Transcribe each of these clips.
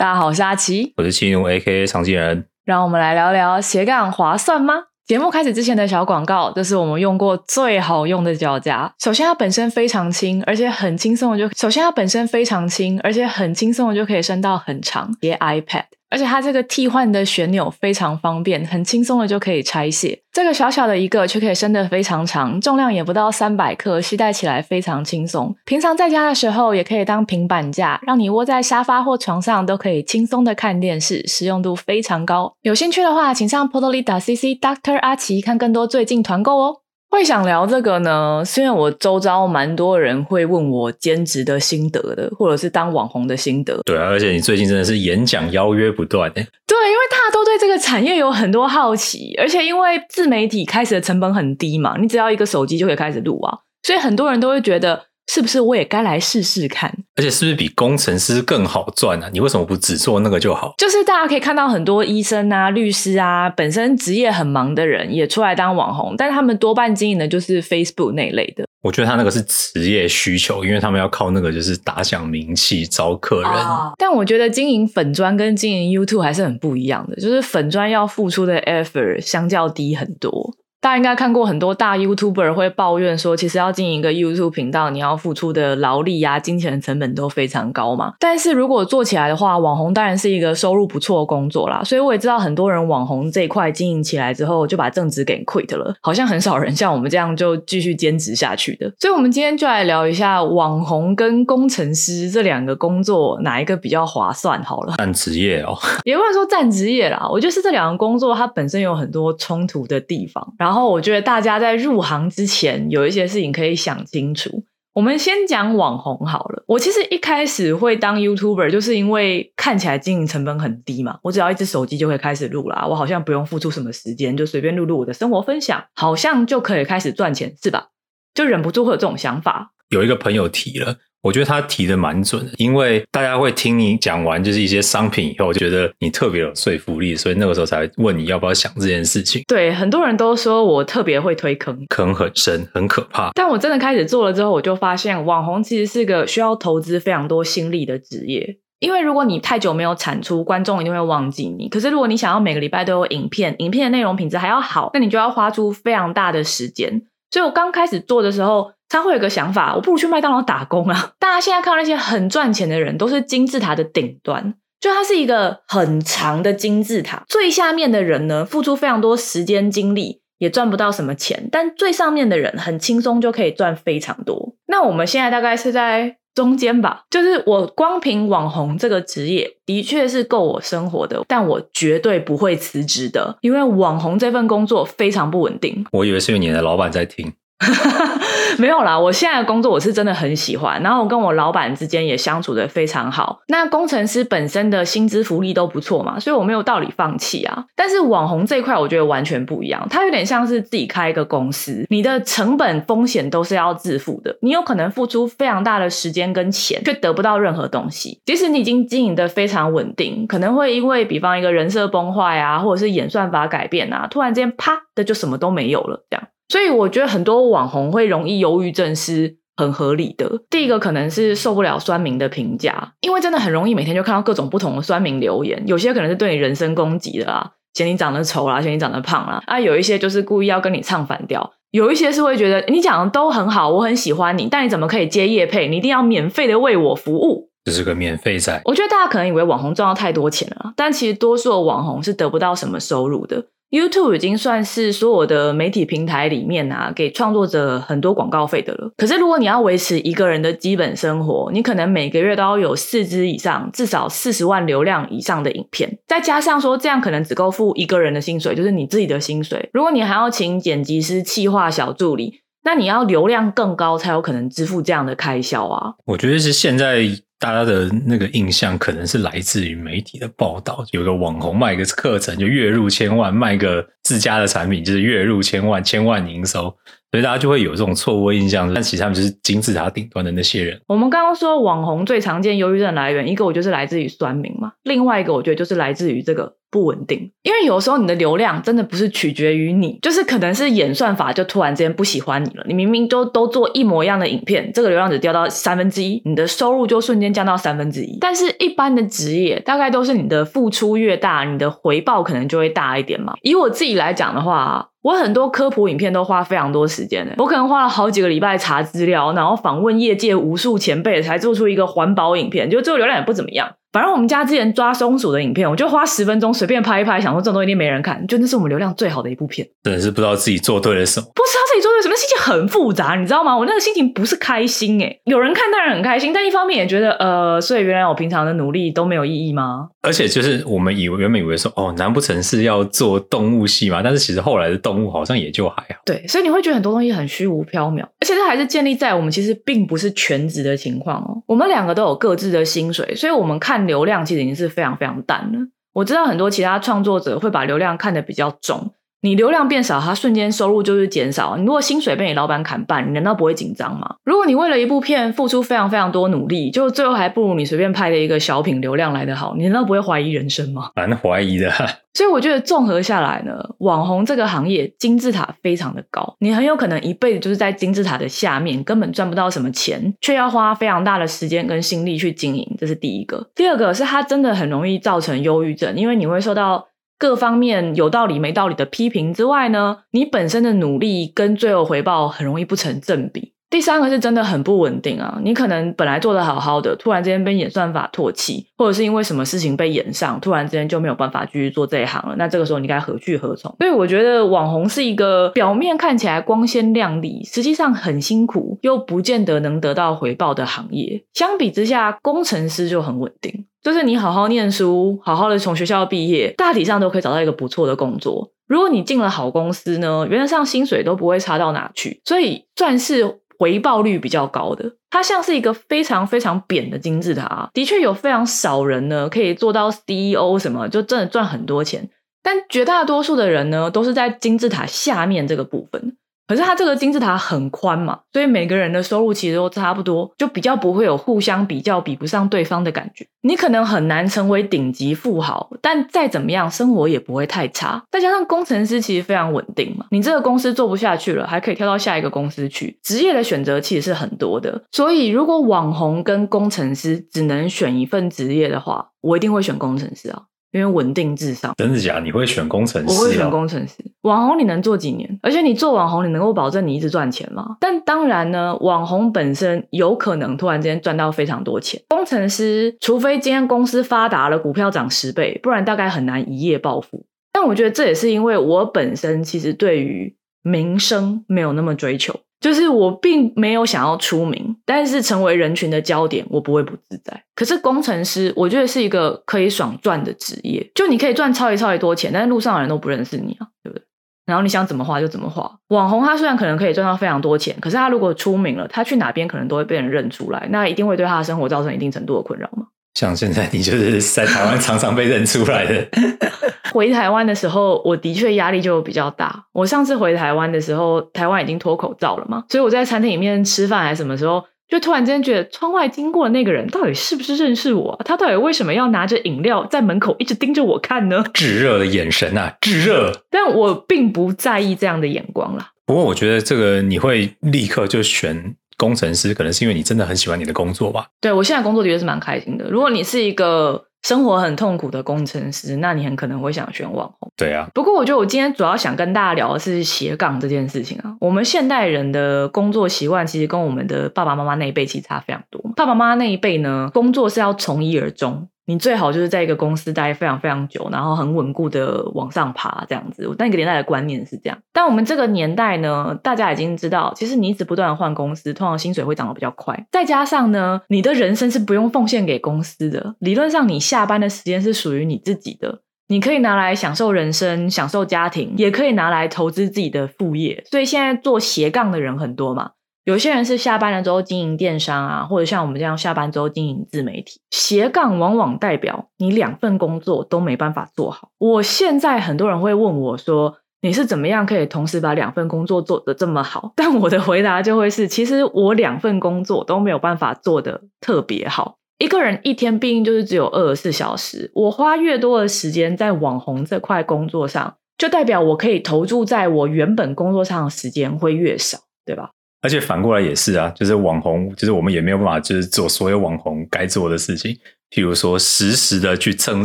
大家好，我是阿奇，我是七奴 A.K.A 常进人。让我们来聊聊斜杠划算吗？节目开始之前的小广告，这是我们用过最好用的脚夹。首先，它本身非常轻，而且很轻松的就首先它本身非常轻，而且很轻松的就可以伸到很长，叠 iPad。而且它这个替换的旋钮非常方便，很轻松的就可以拆卸。这个小小的一个却可以伸得非常长，重量也不到三百克，携带起来非常轻松。平常在家的时候也可以当平板架，让你窝在沙发或床上都可以轻松的看电视，实用度非常高。有兴趣的话，请上 Podly 打 CC Doctor 阿奇看更多最近团购哦。会想聊这个呢，是因为我周遭蛮多人会问我兼职的心得的，或者是当网红的心得。对啊，而且你最近真的是演讲邀约不断对，因为大家都对这个产业有很多好奇，而且因为自媒体开始的成本很低嘛，你只要一个手机就可以开始录啊，所以很多人都会觉得。是不是我也该来试试看？而且是不是比工程师更好赚啊？你为什么不只做那个就好？就是大家可以看到很多医生啊、律师啊，本身职业很忙的人也出来当网红，但他们多半经营的就是 Facebook 那类的。我觉得他那个是职业需求，因为他们要靠那个就是打响名气、招客人。但我觉得经营粉砖跟经营 YouTube 还是很不一样的，就是粉砖要付出的 effort 相较低很多。大家应该看过很多大 YouTuber 会抱怨说，其实要经营一个 YouTube 频道，你要付出的劳力呀、金钱成本都非常高嘛。但是如果做起来的话，网红当然是一个收入不错的工作啦。所以我也知道很多人网红这一块经营起来之后，就把正职给 quit 了。好像很少人像我们这样就继续兼职下去的。所以，我们今天就来聊一下网红跟工程师这两个工作哪一个比较划算好了。占职业哦，也不能说占职业啦。我觉得是这两个工作它本身有很多冲突的地方，然后。然后我觉得大家在入行之前有一些事情可以想清楚。我们先讲网红好了。我其实一开始会当 YouTuber，就是因为看起来经营成本很低嘛。我只要一只手机就可以开始录啦，我好像不用付出什么时间，就随便录录我的生活分享，好像就可以开始赚钱，是吧？就忍不住会有这种想法。有一个朋友提了。我觉得他提的蛮准的，因为大家会听你讲完就是一些商品以后，觉得你特别有说服力，所以那个时候才问你要不要想这件事情。对，很多人都说我特别会推坑，坑很深，很可怕。但我真的开始做了之后，我就发现网红其实是个需要投资非常多心力的职业。因为如果你太久没有产出，观众一定会忘记你。可是如果你想要每个礼拜都有影片，影片的内容品质还要好，那你就要花出非常大的时间。所以我刚开始做的时候。他会有个想法，我不如去麦当劳打工啊！大家现在看到那些很赚钱的人，都是金字塔的顶端，就它是一个很长的金字塔。最下面的人呢，付出非常多时间精力，也赚不到什么钱；但最上面的人很轻松就可以赚非常多。那我们现在大概是在中间吧，就是我光凭网红这个职业，的确是够我生活的，但我绝对不会辞职的，因为网红这份工作非常不稳定。我以为是你的老板在听。没有啦，我现在的工作我是真的很喜欢，然后我跟我老板之间也相处的非常好。那工程师本身的薪资福利都不错嘛，所以我没有道理放弃啊。但是网红这一块我觉得完全不一样，它有点像是自己开一个公司，你的成本风险都是要自负的，你有可能付出非常大的时间跟钱，却得不到任何东西。即使你已经经营的非常稳定，可能会因为比方一个人设崩坏啊，或者是演算法改变啊，突然之间啪的就什么都没有了，这样。所以我觉得很多网红会容易忧郁症是很合理的。第一个可能是受不了酸民的评价，因为真的很容易每天就看到各种不同的酸民留言，有些可能是对你人身攻击的啦，嫌你长得丑啦，嫌你长得胖啦，啊，有一些就是故意要跟你唱反调，有一些是会觉得你讲的都很好，我很喜欢你，但你怎么可以接叶配？你一定要免费的为我服务，这是个免费仔。我觉得大家可能以为网红赚到太多钱了，但其实多数的网红是得不到什么收入的。YouTube 已经算是所有的媒体平台里面啊，给创作者很多广告费的了。可是如果你要维持一个人的基本生活，你可能每个月都要有四支以上，至少四十万流量以上的影片，再加上说这样可能只够付一个人的薪水，就是你自己的薪水。如果你还要请剪辑师、企划小助理，那你要流量更高才有可能支付这样的开销啊。我觉得是现在。大家的那个印象可能是来自于媒体的报道，有个网红卖个课程就月入千万，卖个自家的产品就是月入千万，千万营收，所以大家就会有这种错误印象。但其实他们就是金字塔顶端的那些人。我们刚刚说网红最常见忧郁症来源，一个我就是来自于酸民嘛，另外一个我觉得就是来自于这个不稳定，因为有时候你的流量真的不是取决于你，就是可能是演算法就突然之间不喜欢你了。你明明都都做一模一样的影片，这个流量只掉到三分之一，你的收入就瞬间降到三分之一。但是一般的职业大概都是你的付出越大，你的回报可能就会大一点嘛。以我自己来讲的话。我很多科普影片都花非常多时间的，我可能花了好几个礼拜查资料，然后访问业界无数前辈，才做出一个环保影片，就最后流量也不怎么样。反正我们家之前抓松鼠的影片，我就花十分钟随便拍一拍，想说这种东西一定没人看，就那是我们流量最好的一部片。真的是不知道自己做对了什么，不知道自己做对什么，心情很复杂，你知道吗？我那个心情不是开心诶，有人看当然很开心，但一方面也觉得呃，所以原来我平常的努力都没有意义吗？而且就是我们以为原本以为说哦，难不成是要做动物戏吗？但是其实后来的动物好像也就还好。对，所以你会觉得很多东西很虚无缥缈，而且这还是建立在我们其实并不是全职的情况哦。我们两个都有各自的薪水，所以我们看流量其实已经是非常非常淡了。我知道很多其他创作者会把流量看得比较重。你流量变少，它瞬间收入就是减少。你如果薪水被你老板砍半，你难道不会紧张吗？如果你为了一部片付出非常非常多努力，就最后还不如你随便拍的一个小品流量来得好，你难道不会怀疑人生吗？蛮怀疑的。所以我觉得综合下来呢，网红这个行业金字塔非常的高，你很有可能一辈子就是在金字塔的下面，根本赚不到什么钱，却要花非常大的时间跟心力去经营。这是第一个。第二个是它真的很容易造成忧郁症，因为你会受到。各方面有道理没道理的批评之外呢，你本身的努力跟最后回报很容易不成正比。第三个是真的很不稳定啊！你可能本来做的好好的，突然之间被演算法唾弃，或者是因为什么事情被演上，突然之间就没有办法继续做这一行了。那这个时候你该何去何从？所以我觉得网红是一个表面看起来光鲜亮丽，实际上很辛苦又不见得能得到回报的行业。相比之下，工程师就很稳定，就是你好好念书，好好的从学校毕业，大体上都可以找到一个不错的工作。如果你进了好公司呢，原则上薪水都不会差到哪去，所以算是。回报率比较高的，它像是一个非常非常扁的金字塔。的确有非常少人呢，可以做到 CEO 什么，就真的赚很多钱。但绝大多数的人呢，都是在金字塔下面这个部分。可是它这个金字塔很宽嘛，所以每个人的收入其实都差不多，就比较不会有互相比较比不上对方的感觉。你可能很难成为顶级富豪，但再怎么样，生活也不会太差。再加上工程师其实非常稳定嘛，你这个公司做不下去了，还可以跳到下一个公司去。职业的选择其实是很多的，所以如果网红跟工程师只能选一份职业的话，我一定会选工程师啊。因为稳定至上，真的假？你会选工程师？我会选工程师。网红你能做几年？而且你做网红，你能够保证你一直赚钱吗？但当然呢，网红本身有可能突然之间赚到非常多钱。工程师，除非今天公司发达了，股票涨十倍，不然大概很难一夜暴富。但我觉得这也是因为我本身其实对于名声没有那么追求。就是我并没有想要出名，但是成为人群的焦点，我不会不自在。可是工程师，我觉得是一个可以爽赚的职业，就你可以赚超级超级多钱，但是路上的人都不认识你啊，对不对？然后你想怎么花就怎么花。网红他虽然可能可以赚到非常多钱，可是他如果出名了，他去哪边可能都会被人认出来，那一定会对他的生活造成一定程度的困扰吗？像现在你就是在台湾常常被认出来的。回台湾的时候，我的确压力就比较大。我上次回台湾的时候，台湾已经脱口罩了嘛，所以我在餐厅里面吃饭还是什么时候，就突然间觉得窗外经过的那个人到底是不是认识我？他到底为什么要拿着饮料在门口一直盯着我看呢？炙热的眼神啊，炙热！但我并不在意这样的眼光啦。不过我觉得这个你会立刻就选。工程师可能是因为你真的很喜欢你的工作吧？对我现在工作的确是蛮开心的。如果你是一个生活很痛苦的工程师，那你很可能会想选网红。对啊。不过我觉得我今天主要想跟大家聊的是斜杠这件事情啊。我们现代人的工作习惯其实跟我们的爸爸妈妈那一辈其实差非常多。爸爸妈妈那一辈呢，工作是要从一而终。你最好就是在一个公司待非常非常久，然后很稳固的往上爬，这样子。那个年代的观念是这样，但我们这个年代呢，大家已经知道，其实你一直不断的换公司，通常薪水会涨得比较快。再加上呢，你的人生是不用奉献给公司的，理论上你下班的时间是属于你自己的，你可以拿来享受人生、享受家庭，也可以拿来投资自己的副业。所以现在做斜杠的人很多嘛。有些人是下班了之后经营电商啊，或者像我们这样下班之后经营自媒体。斜杠往往代表你两份工作都没办法做好。我现在很多人会问我说：“你是怎么样可以同时把两份工作做得这么好？” 但我的回答就会是：其实我两份工作都没有办法做得特别好。一个人一天毕竟就是只有二十四小时，我花越多的时间在网红这块工作上，就代表我可以投注在我原本工作上的时间会越少，对吧？而且反过来也是啊，就是网红，就是我们也没有办法，就是做所有网红该做的事情，譬如说实时的去蹭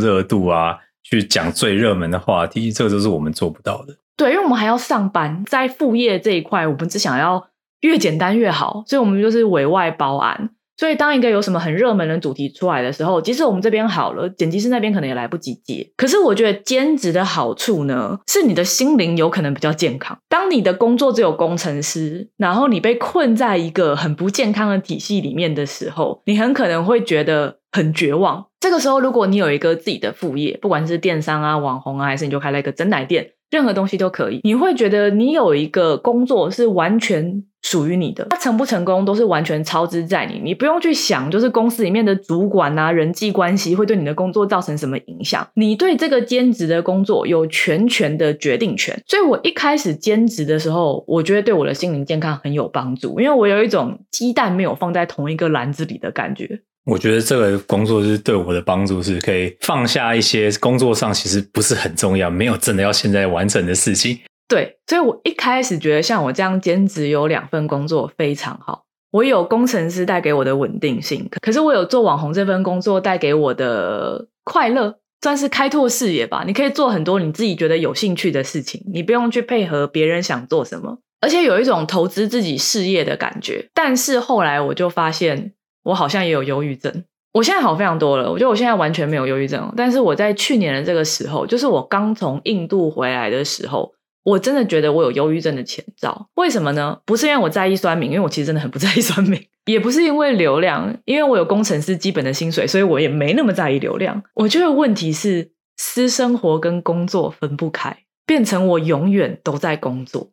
热度啊，去讲最热门的话题，这个都是我们做不到的。对，因为我们还要上班，在副业这一块，我们只想要越简单越好，所以我们就是委外包案。所以，当一个有什么很热门的主题出来的时候，即使我们这边好了，剪辑师那边可能也来不及接。可是，我觉得兼职的好处呢，是你的心灵有可能比较健康。当你的工作只有工程师，然后你被困在一个很不健康的体系里面的时候，你很可能会觉得很绝望。这个时候，如果你有一个自己的副业，不管是电商啊、网红啊，还是你就开了一个真奶店，任何东西都可以，你会觉得你有一个工作是完全。属于你的，它成不成功都是完全操之在你，你不用去想，就是公司里面的主管啊、人际关系会对你的工作造成什么影响。你对这个兼职的工作有全权的决定权。所以我一开始兼职的时候，我觉得对我的心灵健康很有帮助，因为我有一种鸡蛋没有放在同一个篮子里的感觉。我觉得这个工作是对我的帮助，是可以放下一些工作上其实不是很重要、没有真的要现在完成的事情。对，所以我一开始觉得像我这样兼职有两份工作非常好。我有工程师带给我的稳定性，可是我有做网红这份工作带给我的快乐，算是开拓视野吧。你可以做很多你自己觉得有兴趣的事情，你不用去配合别人想做什么，而且有一种投资自己事业的感觉。但是后来我就发现，我好像也有忧郁症。我现在好非常多了，我觉得我现在完全没有忧郁症。但是我在去年的这个时候，就是我刚从印度回来的时候。我真的觉得我有忧郁症的前兆，为什么呢？不是因为我在意酸民，因为我其实真的很不在意酸民，也不是因为流量，因为我有工程师基本的薪水，所以我也没那么在意流量。我觉得问题是私生活跟工作分不开，变成我永远都在工作。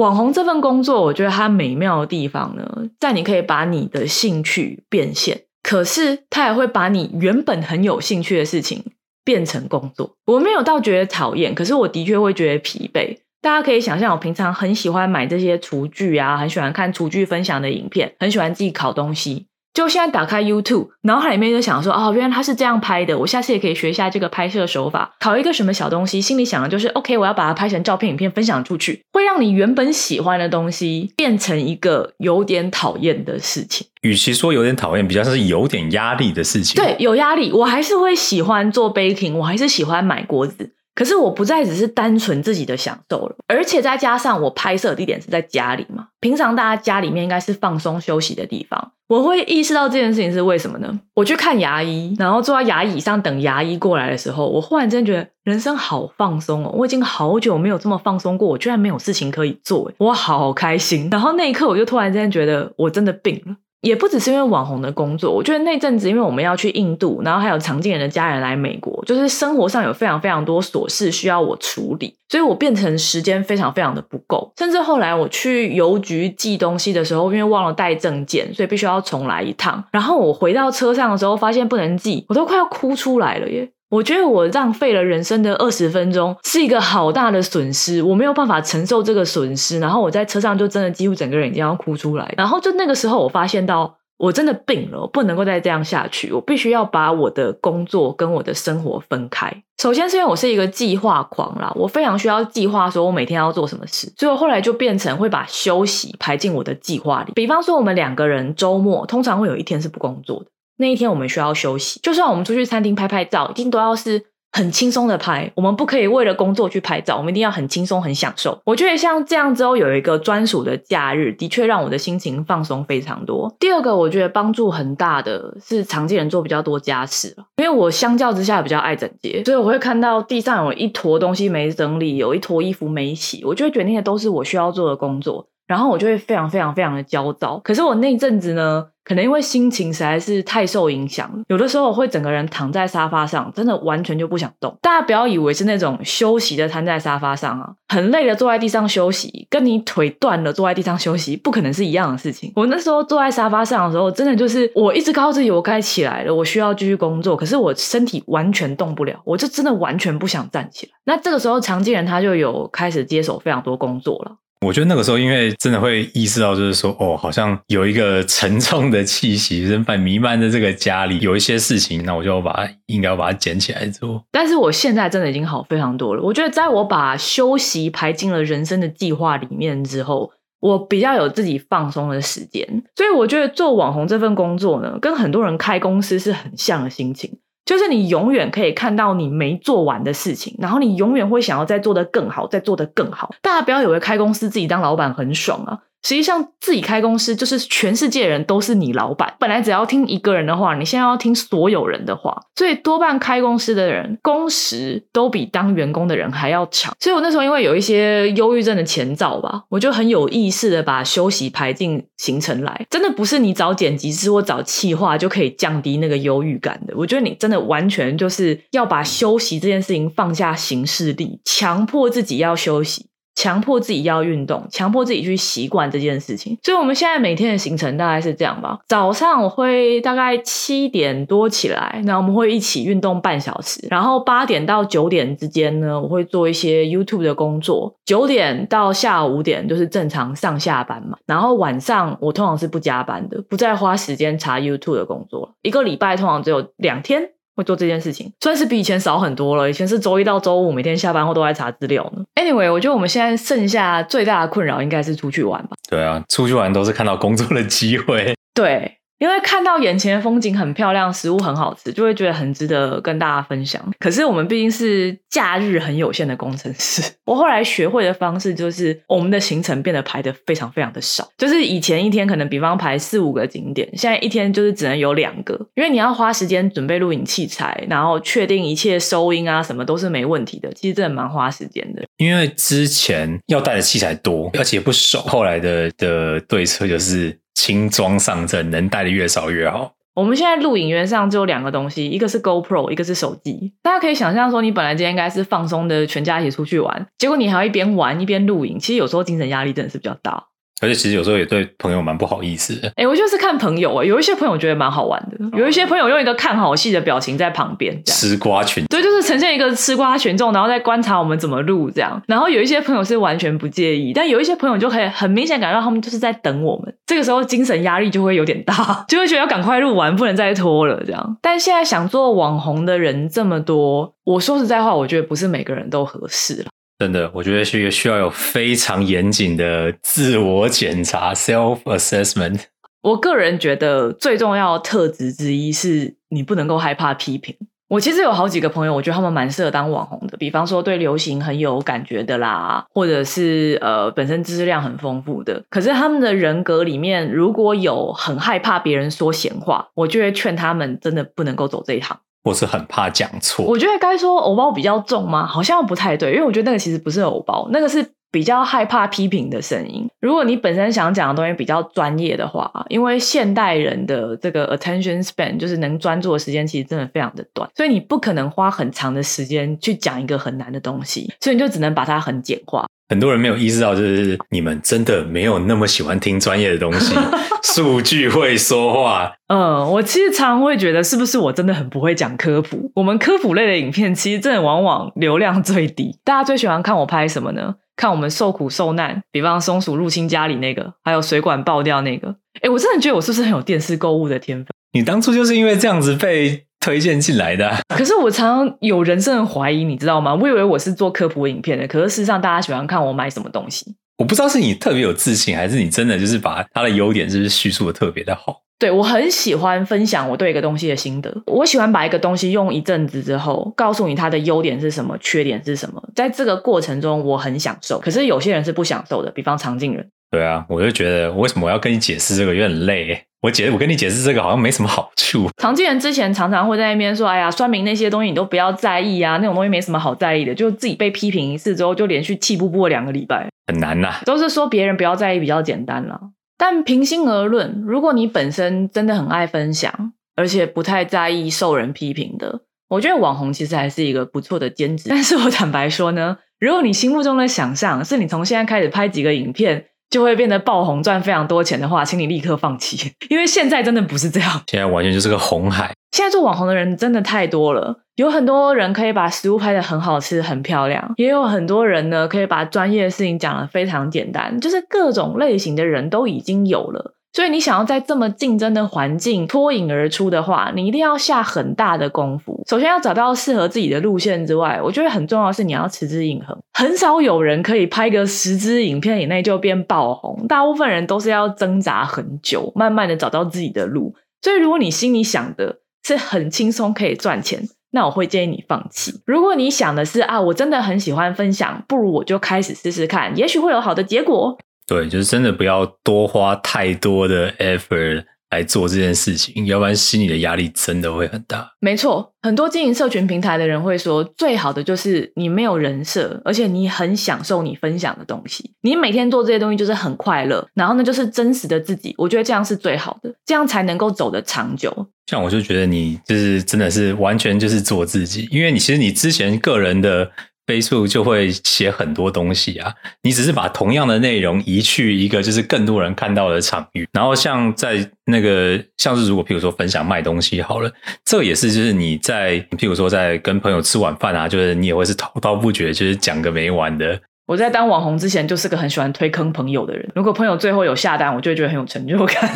网红这份工作，我觉得它美妙的地方呢，在你可以把你的兴趣变现，可是它也会把你原本很有兴趣的事情变成工作。我没有到觉得讨厌，可是我的确会觉得疲惫。大家可以想象，我平常很喜欢买这些厨具啊，很喜欢看厨具分享的影片，很喜欢自己烤东西。就现在打开 YouTube，脑海里面就想说，哦，原来他是这样拍的，我下次也可以学一下这个拍摄手法，考一个什么小东西，心里想的就是，OK，我要把它拍成照片、影片分享出去，会让你原本喜欢的东西变成一个有点讨厌的事情。与其说有点讨厌，比较是有点压力的事情。对，有压力，我还是会喜欢做 baking，我还是喜欢买锅子。可是我不再只是单纯自己的享受了，而且再加上我拍摄地点是在家里嘛，平常大家家里面应该是放松休息的地方，我会意识到这件事情是为什么呢？我去看牙医，然后坐在牙椅上等牙医过来的时候，我忽然间觉得人生好放松哦，我已经好久没有这么放松过，我居然没有事情可以做，我好开心。然后那一刻我就突然间觉得我真的病了。也不只是因为网红的工作，我觉得那阵子因为我们要去印度，然后还有常静人的家人来美国，就是生活上有非常非常多琐事需要我处理，所以我变成时间非常非常的不够。甚至后来我去邮局寄东西的时候，因为忘了带证件，所以必须要重来一趟。然后我回到车上的时候，发现不能寄，我都快要哭出来了耶。我觉得我浪费了人生的二十分钟，是一个好大的损失。我没有办法承受这个损失，然后我在车上就真的几乎整个人已经要哭出来。然后就那个时候，我发现到我真的病了，我不能够再这样下去，我必须要把我的工作跟我的生活分开。首先是因为我是一个计划狂啦，我非常需要计划，说我每天要做什么事，所以我后来就变成会把休息排进我的计划里。比方说，我们两个人周末通常会有一天是不工作的。那一天我们需要休息，就算我们出去餐厅拍拍照，一定都要是很轻松的拍。我们不可以为了工作去拍照，我们一定要很轻松、很享受。我觉得像这样之后有一个专属的假日，的确让我的心情放松非常多。第二个，我觉得帮助很大的是常见人做比较多家事，因为我相较之下比较爱整洁，所以我会看到地上有一坨东西没整理，有一坨衣服没洗，我就会觉得那些都是我需要做的工作。然后我就会非常非常非常的焦躁。可是我那阵子呢，可能因为心情实在是太受影响了，有的时候我会整个人躺在沙发上，真的完全就不想动。大家不要以为是那种休息的瘫在沙发上啊，很累的坐在地上休息，跟你腿断了坐在地上休息，不可能是一样的事情。我那时候坐在沙发上的时候，真的就是我一直告诉自己我该起来了，我需要继续工作，可是我身体完全动不了，我就真的完全不想站起来。那这个时候常见人他就有开始接手非常多工作了。我觉得那个时候，因为真的会意识到，就是说，哦，好像有一个沉重的气息人在弥漫在这个家里，有一些事情，那我就要把它应该要把它捡起来做。但是我现在真的已经好非常多了。我觉得，在我把休息排进了人生的计划里面之后，我比较有自己放松的时间。所以我觉得做网红这份工作呢，跟很多人开公司是很像的心情。就是你永远可以看到你没做完的事情，然后你永远会想要再做得更好，再做得更好。大家不要以为开公司自己当老板很爽啊。实际上，自己开公司就是全世界人都是你老板。本来只要听一个人的话，你现在要听所有人的话。所以多半开公司的人工时都比当员工的人还要长。所以我那时候因为有一些忧郁症的前兆吧，我就很有意识的把休息排进行程来。真的不是你找剪辑师或找企划就可以降低那个忧郁感的。我觉得你真的完全就是要把休息这件事情放下行事力，强迫自己要休息。强迫自己要运动，强迫自己去习惯这件事情。所以，我们现在每天的行程大概是这样吧：早上我会大概七点多起来，那我们会一起运动半小时。然后八点到九点之间呢，我会做一些 YouTube 的工作。九点到下午五点就是正常上下班嘛。然后晚上我通常是不加班的，不再花时间查 YouTube 的工作。一个礼拜通常只有两天。会做这件事情，算是比以前少很多了。以前是周一到周五每天下班后都在查资料呢。Anyway，我觉得我们现在剩下最大的困扰应该是出去玩吧。对啊，出去玩都是看到工作的机会。对。因为看到眼前的风景很漂亮，食物很好吃，就会觉得很值得跟大家分享。可是我们毕竟是假日很有限的工程师，我后来学会的方式就是，我们的行程变得排的非常非常的少。就是以前一天可能比方排四五个景点，现在一天就是只能有两个，因为你要花时间准备录影器材，然后确定一切收音啊什么都是没问题的。其实真的蛮花时间的。因为之前要带的器材多，而且不熟，后来的的对策就是。轻装上阵，能带的越少越好。我们现在录影员上只有两个东西，一个是 GoPro，一个是手机。大家可以想象说，你本来今天应该是放松的，全家一起出去玩，结果你还要一边玩一边录影，其实有时候精神压力真的是比较大。而且其实有时候也对朋友蛮不好意思的。哎，我就是看朋友哎，有一些朋友觉得蛮好玩的，有一些朋友用一个看好戏的表情在旁边吃瓜群，对，就是呈现一个吃瓜群众，然后在观察我们怎么录这样。然后有一些朋友是完全不介意，但有一些朋友就可以很明显感到他们就是在等我们。这个时候精神压力就会有点大，就会觉得要赶快录完，不能再拖了这样。但现在想做网红的人这么多，我说实在话，我觉得不是每个人都合适了。真的，我觉得是一个需要有非常严谨的自我检查 （self assessment）。我个人觉得最重要的特质之一是你不能够害怕批评。我其实有好几个朋友，我觉得他们蛮适合当网红的，比方说对流行很有感觉的啦，或者是呃本身知识量很丰富的。可是他们的人格里面如果有很害怕别人说闲话，我就会劝他们真的不能够走这一行。或是很怕讲错，我觉得该说偶包比较重吗？好像不太对，因为我觉得那个其实不是偶包，那个是比较害怕批评的声音。如果你本身想讲的东西比较专业的话，因为现代人的这个 attention span 就是能专注的时间其实真的非常的短，所以你不可能花很长的时间去讲一个很难的东西，所以你就只能把它很简化。很多人没有意识到，就是你们真的没有那么喜欢听专业的东西，数据会说话。嗯，我其实常常会觉得，是不是我真的很不会讲科普？我们科普类的影片，其实真的往往流量最低。大家最喜欢看我拍什么呢？看我们受苦受难，比方松鼠入侵家里那个，还有水管爆掉那个。哎，我真的觉得我是不是很有电视购物的天分？你当初就是因为这样子被。推荐进来的，可是我常常有人生的怀疑，你知道吗？我以为我是做科普影片的，可是事实上大家喜欢看我买什么东西。我不知道是你特别有自信，还是你真的就是把它的优点就是叙述的特别的好。对我很喜欢分享我对一个东西的心得，我喜欢把一个东西用一阵子之后，告诉你它的优点是什么，缺点是什么。在这个过程中，我很享受。可是有些人是不享受的，比方常进人。对啊，我就觉得为什么我要跟你解释这个有点累。我解我跟你解释这个好像没什么好处。常见人之前常常会在那边说：“哎呀，酸民那些东西你都不要在意啊，那种东西没什么好在意的。”就自己被批评一次之后，就连续气不不两个礼拜，很难呐。都是说别人不要在意比较简单了。但平心而论，如果你本身真的很爱分享，而且不太在意受人批评的，我觉得网红其实还是一个不错的兼职。但是我坦白说呢，如果你心目中的想象是你从现在开始拍几个影片。就会变得爆红，赚非常多钱的话，请你立刻放弃，因为现在真的不是这样。现在完全就是个红海。现在做网红的人真的太多了，有很多人可以把食物拍的很好吃、很漂亮，也有很多人呢可以把专业的事情讲的非常简单，就是各种类型的人都已经有了。所以你想要在这么竞争的环境脱颖而出的话，你一定要下很大的功夫。首先要找到适合自己的路线之外，我觉得很重要的是你要持之以恒。很少有人可以拍个十支影片以内就变爆红，大部分人都是要挣扎很久，慢慢的找到自己的路。所以如果你心里想的是很轻松可以赚钱，那我会建议你放弃。如果你想的是啊，我真的很喜欢分享，不如我就开始试试看，也许会有好的结果。对，就是真的不要多花太多的 effort 来做这件事情，要不然心里的压力真的会很大。没错，很多经营社群平台的人会说，最好的就是你没有人设，而且你很享受你分享的东西，你每天做这些东西就是很快乐，然后呢就是真实的自己。我觉得这样是最好的，这样才能够走得长久。像我就觉得你就是真的是完全就是做自己，因为你其实你之前个人的。Facebook 就会写很多东西啊，你只是把同样的内容移去一个就是更多人看到的场域，然后像在那个像是如果譬如说分享卖东西好了，这也是就是你在譬如说在跟朋友吃晚饭啊，就是你也会是滔滔不绝，就是讲个没完的。我在当网红之前就是个很喜欢推坑朋友的人，如果朋友最后有下单，我就会觉得很有成就感。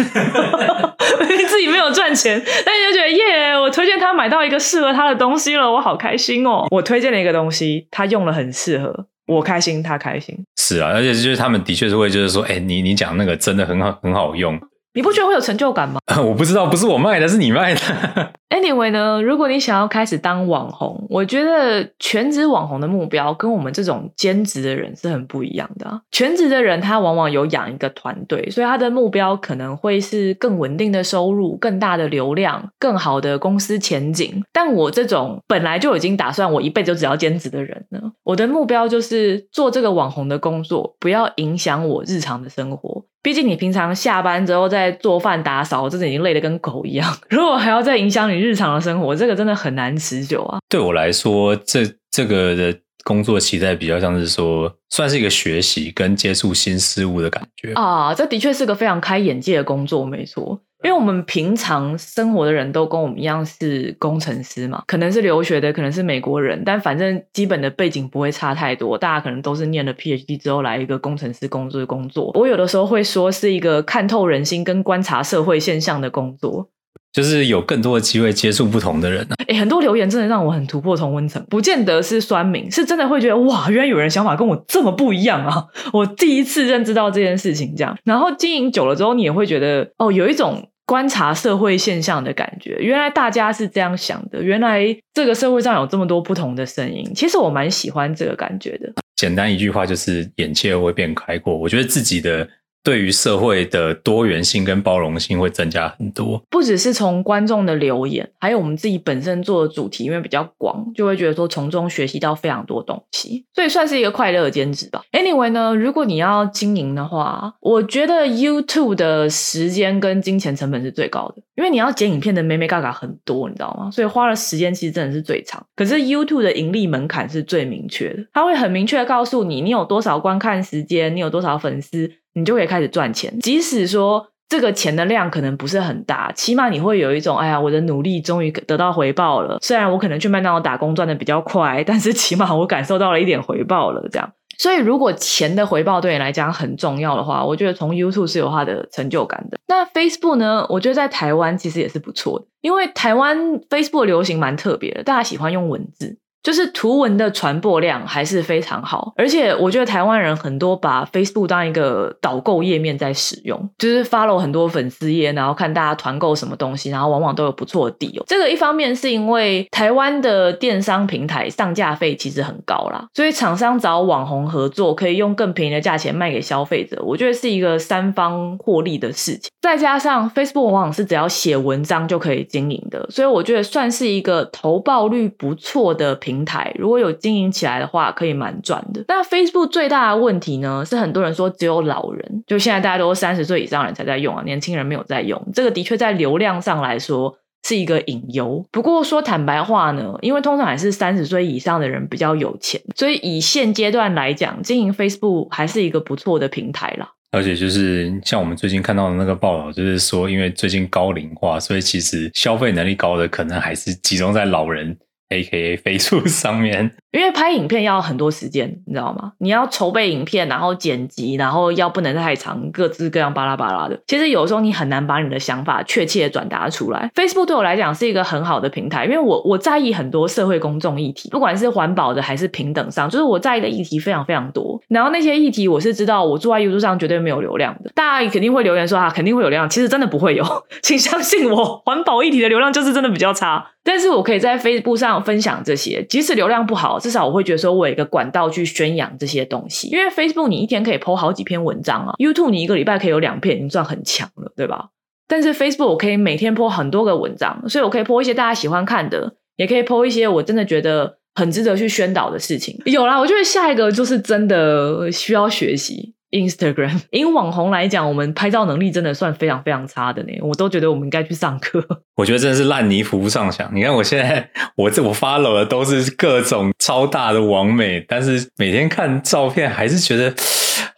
自己没有赚钱，但你就觉得耶，我推荐他买到一个适合他的东西了，我好开心哦！我推荐了一个东西，他用了很适合，我开心，他开心。是啊，而且就是他们的确是会就是说，哎，你你讲那个真的很好，很好用。你不觉得会有成就感吗？我不知道，不是我卖的，是你卖的。Anyway 呢，如果你想要开始当网红，我觉得全职网红的目标跟我们这种兼职的人是很不一样的。全职的人他往往有养一个团队，所以他的目标可能会是更稳定的收入、更大的流量、更好的公司前景。但我这种本来就已经打算我一辈子只要兼职的人呢，我的目标就是做这个网红的工作，不要影响我日常的生活。毕竟你平常下班之后在做饭打扫，真的已经累得跟狗一样。如果还要再影响你日常的生活，这个真的很难持久啊。对我来说，这这个的工作期待比较像是说，算是一个学习跟接触新事物的感觉啊。这的确是个非常开眼界的工作，没错。因为我们平常生活的人都跟我们一样是工程师嘛，可能是留学的，可能是美国人，但反正基本的背景不会差太多。大家可能都是念了 PhD 之后来一个工程师工作的工作。我有的时候会说是一个看透人心跟观察社会现象的工作，就是有更多的机会接触不同的人啊。哎，很多留言真的让我很突破同温层，不见得是酸民，是真的会觉得哇，原来有人想法跟我这么不一样啊！我第一次认知到这件事情，这样。然后经营久了之后，你也会觉得哦，有一种。观察社会现象的感觉，原来大家是这样想的，原来这个社会上有这么多不同的声音，其实我蛮喜欢这个感觉的。简单一句话就是，眼界会变开阔。我觉得自己的。对于社会的多元性跟包容性会增加很多，不只是从观众的留言，还有我们自己本身做的主题，因为比较广，就会觉得说从中学习到非常多东西，所以算是一个快乐的兼职吧。Anyway 呢，如果你要经营的话，我觉得 YouTube 的时间跟金钱成本是最高的，因为你要剪影片的美美嘎嘎很多，你知道吗？所以花的时间其实真的是最长。可是 YouTube 的盈利门槛是最明确的，它会很明确的告诉你，你有多少观看时间，你有多少粉丝。你就可以开始赚钱，即使说这个钱的量可能不是很大，起码你会有一种，哎呀，我的努力终于得到回报了。虽然我可能去麦当劳打工赚的比较快，但是起码我感受到了一点回报了。这样，所以如果钱的回报对你来讲很重要的话，我觉得从 YouTube 是有它的成就感的。那 Facebook 呢？我觉得在台湾其实也是不错的，因为台湾 Facebook 流行蛮特别的，大家喜欢用文字。就是图文的传播量还是非常好，而且我觉得台湾人很多把 Facebook 当一个导购页面在使用，就是 follow 很多粉丝页，然后看大家团购什么东西，然后往往都有不错的地哦。这个一方面是因为台湾的电商平台上架费其实很高啦，所以厂商找网红合作，可以用更便宜的价钱卖给消费者，我觉得是一个三方获利的事情。再加上 Facebook 往往是只要写文章就可以经营的，所以我觉得算是一个投报率不错的平。台如果有经营起来的话，可以蛮赚的。但 Facebook 最大的问题呢，是很多人说只有老人，就现在大家都三十岁以上人才在用啊，年轻人没有在用。这个的确在流量上来说是一个隐忧。不过说坦白话呢，因为通常还是三十岁以上的人比较有钱，所以以现阶段来讲，经营 Facebook 还是一个不错的平台啦。而且就是像我们最近看到的那个报道，就是说，因为最近高龄化，所以其实消费能力高的可能还是集中在老人。A K A 飞速上面，因为拍影片要很多时间，你知道吗？你要筹备影片，然后剪辑，然后要不能太长，各自各样巴拉巴拉的。其实有时候你很难把你的想法确切的转达出来。Facebook 对我来讲是一个很好的平台，因为我我在意很多社会公众议题，不管是环保的还是平等上，就是我在意的议题非常非常多。然后那些议题我是知道，我坐在 YouTube 上绝对没有流量的。大家肯定会留言说啊，肯定会有流量，其实真的不会有，请相信我，环保议题的流量就是真的比较差。但是我可以在 Facebook 上分享这些，即使流量不好，至少我会觉得说我有一个管道去宣扬这些东西。因为 Facebook 你一天可以 po 好几篇文章啊，YouTube 你一个礼拜可以有两篇，已经算很强了，对吧？但是 Facebook 我可以每天 po 很多个文章，所以我可以 po 一些大家喜欢看的，也可以 po 一些我真的觉得很值得去宣导的事情。有啦，我觉得下一个就是真的需要学习。Instagram，因网红来讲，我们拍照能力真的算非常非常差的呢。我都觉得我们应该去上课。我觉得真的是烂泥扶不上墙。你看我现在，我这我 follow 的都是各种超大的网美，但是每天看照片还是觉得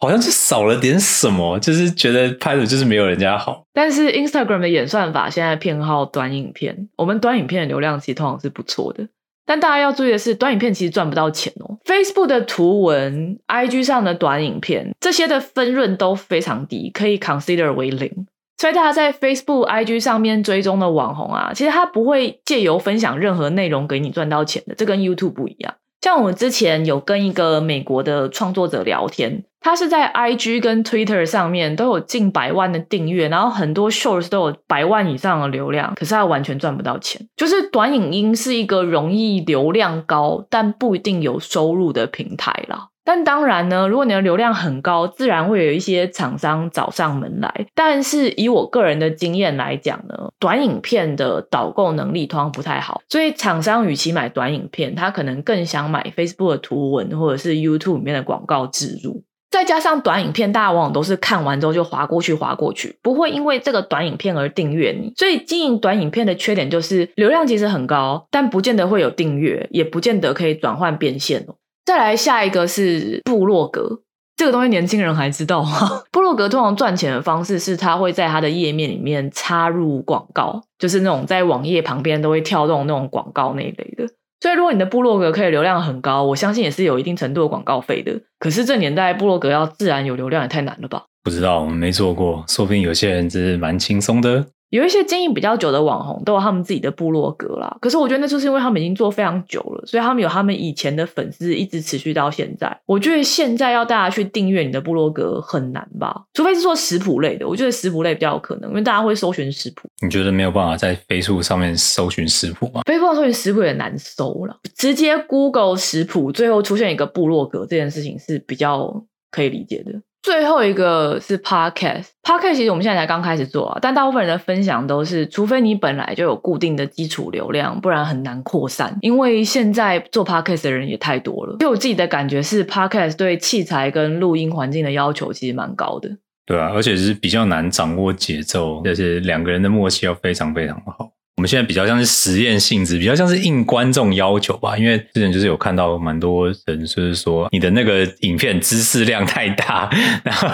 好像就少了点什么，就是觉得拍的就是没有人家好。但是 Instagram 的演算法现在偏好短影片，我们短影片的流量其实通常是不错的。但大家要注意的是，短影片其实赚不到钱哦。Facebook 的图文、IG 上的短影片，这些的分润都非常低，可以 consider 为零。所以大家在 Facebook、IG 上面追踪的网红啊，其实他不会借由分享任何内容给你赚到钱的，这跟 YouTube 不一样。像我之前有跟一个美国的创作者聊天。他是在 IG 跟 Twitter 上面都有近百万的订阅，然后很多 Shorts 都有百万以上的流量，可是他完全赚不到钱。就是短影音是一个容易流量高，但不一定有收入的平台啦。但当然呢，如果你的流量很高，自然会有一些厂商找上门来。但是以我个人的经验来讲呢，短影片的导购能力通常不太好，所以厂商与其买短影片，他可能更想买 Facebook 的图文或者是 YouTube 里面的广告植入。再加上短影片，大家往往都是看完之后就划过去，划过去，不会因为这个短影片而订阅你。所以经营短影片的缺点就是流量其实很高，但不见得会有订阅，也不见得可以转换变现哦。再来下一个是部落格，这个东西年轻人还知道吗？部落格通常赚钱的方式是，他会在他的页面里面插入广告，就是那种在网页旁边都会跳动那种广告那一类的。所以，如果你的部落格可以流量很高，我相信也是有一定程度的广告费的。可是这年代部落格要自然有流量也太难了吧？不知道，我们没做过，说不定有些人只是蛮轻松的。有一些经营比较久的网红都有他们自己的部落格啦，可是我觉得那就是因为他们已经做非常久了，所以他们有他们以前的粉丝一直持续到现在。我觉得现在要大家去订阅你的部落格很难吧，除非是做食谱类的，我觉得食谱类比较有可能，因为大家会搜寻食谱。你觉得没有办法在飞速上面搜寻食谱吗？飞速搜寻食谱也难搜了，直接 Google 食谱，最后出现一个部落格这件事情是比较可以理解的。最后一个是 podcast，podcast 其实我们现在才刚开始做啊，但大部分人的分享都是，除非你本来就有固定的基础流量，不然很难扩散。因为现在做 podcast 的人也太多了。就我自己的感觉是，podcast 对器材跟录音环境的要求其实蛮高的。对啊，而且是比较难掌握节奏，而且两个人的默契要非常非常的好。我们现在比较像是实验性质，比较像是应观众要求吧。因为之前就是有看到蛮多人就是说，你的那个影片知识量太大，然后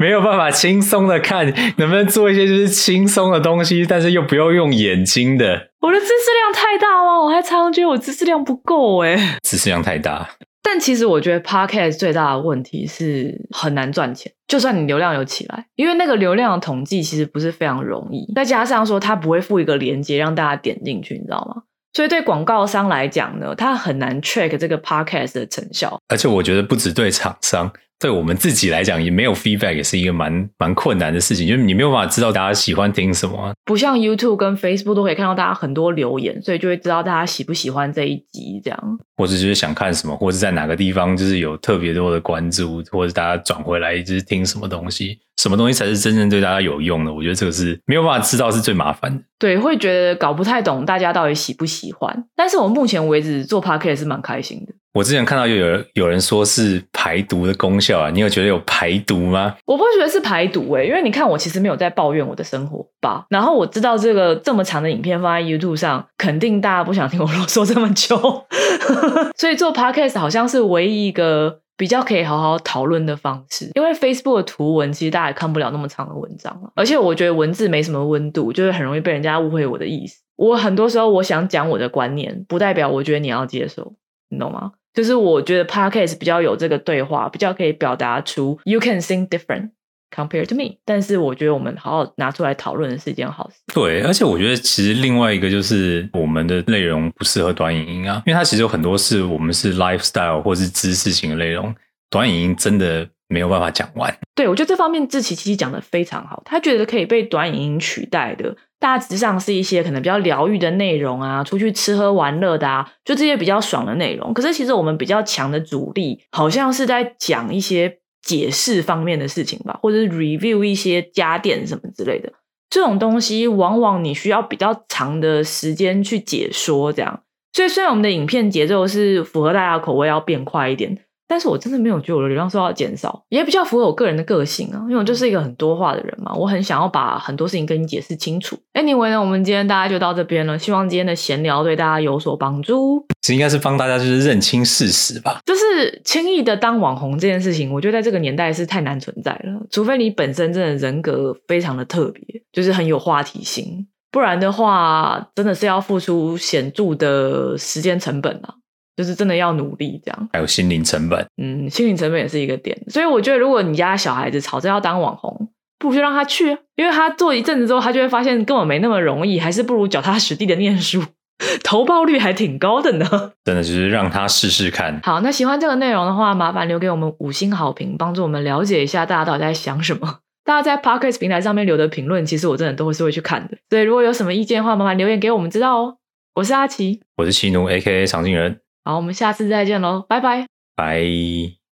没有办法轻松的看，能不能做一些就是轻松的东西，但是又不要用眼睛的。我的知识量太大吗？我还常常觉得我知识量不够哎。知识量太大。但其实我觉得 podcast 最大的问题是很难赚钱，就算你流量有起来，因为那个流量的统计其实不是非常容易，再加上说它不会附一个链接让大家点进去，你知道吗？所以对广告商来讲呢，他很难 track 这个 podcast 的成效。而且我觉得不止对厂商。对我们自己来讲，也没有 feedback，也是一个蛮蛮困难的事情，就是你没有办法知道大家喜欢听什么。不像 YouTube 跟 Facebook 都可以看到大家很多留言，所以就会知道大家喜不喜欢这一集这样。或者就是想看什么，或者在哪个地方就是有特别多的关注，或者大家转回来就是听什么东西，什么东西才是真正对大家有用的？我觉得这个是没有办法知道，是最麻烦的。对，会觉得搞不太懂大家到底喜不喜欢。但是我目前为止做 Podcast 是蛮开心的。我之前看到有人有人说是排毒的功效啊，你有觉得有排毒吗？我不觉得是排毒诶，因为你看我其实没有在抱怨我的生活吧。然后我知道这个这么长的影片放在 YouTube 上，肯定大家不想听我 啰嗦这么久，所以做 Podcast 好像是唯一一个比较可以好好讨论的方式。因为 Facebook 的图文其实大家也看不了那么长的文章了，而且我觉得文字没什么温度，就是很容易被人家误会我的意思。我很多时候我想讲我的观念，不代表我觉得你要接受，你懂吗？就是我觉得 Podcast 比较有这个对话，比较可以表达出 You can think different compared to me。但是我觉得我们好好拿出来讨论的是一件好事。对，而且我觉得其实另外一个就是我们的内容不适合短影音啊，因为它其实有很多是我们是 lifestyle 或是知识型的内容，短影音真的没有办法讲完。对，我觉得这方面志奇其实讲的非常好，他觉得可以被短影音取代的。大致上是一些可能比较疗愈的内容啊，出去吃喝玩乐的啊，就这些比较爽的内容。可是其实我们比较强的主力，好像是在讲一些解释方面的事情吧，或者是 review 一些家电什么之类的。这种东西往往你需要比较长的时间去解说，这样。所以虽然我们的影片节奏是符合大家口味，要变快一点。但是我真的没有觉得我的流量受到减少，也比较符合我个人的个性啊，因为我就是一个很多话的人嘛，我很想要把很多事情跟你解释清楚。Anyway 呢，我们今天大家就到这边了，希望今天的闲聊对大家有所帮助。这应该是帮大家就是认清事实吧，就是轻易的当网红这件事情，我觉得在这个年代是太难存在了，除非你本身真的人格非常的特别，就是很有话题性，不然的话真的是要付出显著的时间成本啊。就是真的要努力，这样还有心灵成本，嗯，心灵成本也是一个点。所以我觉得，如果你家小孩子吵着要当网红，不如就让他去，因为他做一阵子之后，他就会发现根本没那么容易，还是不如脚踏实地的念书，投报率还挺高的呢。真的就是让他试试看。好，那喜欢这个内容的话，麻烦留给我们五星好评，帮助我们了解一下大家到底在想什么。大家在 Podcast 平台上面留的评论，其实我真的都会是会去看的。所以如果有什么意见的话，麻烦留言给我们知道哦。我是阿奇，我是奇奴，A K A 长进人。好，我们下次再见喽，拜拜，拜。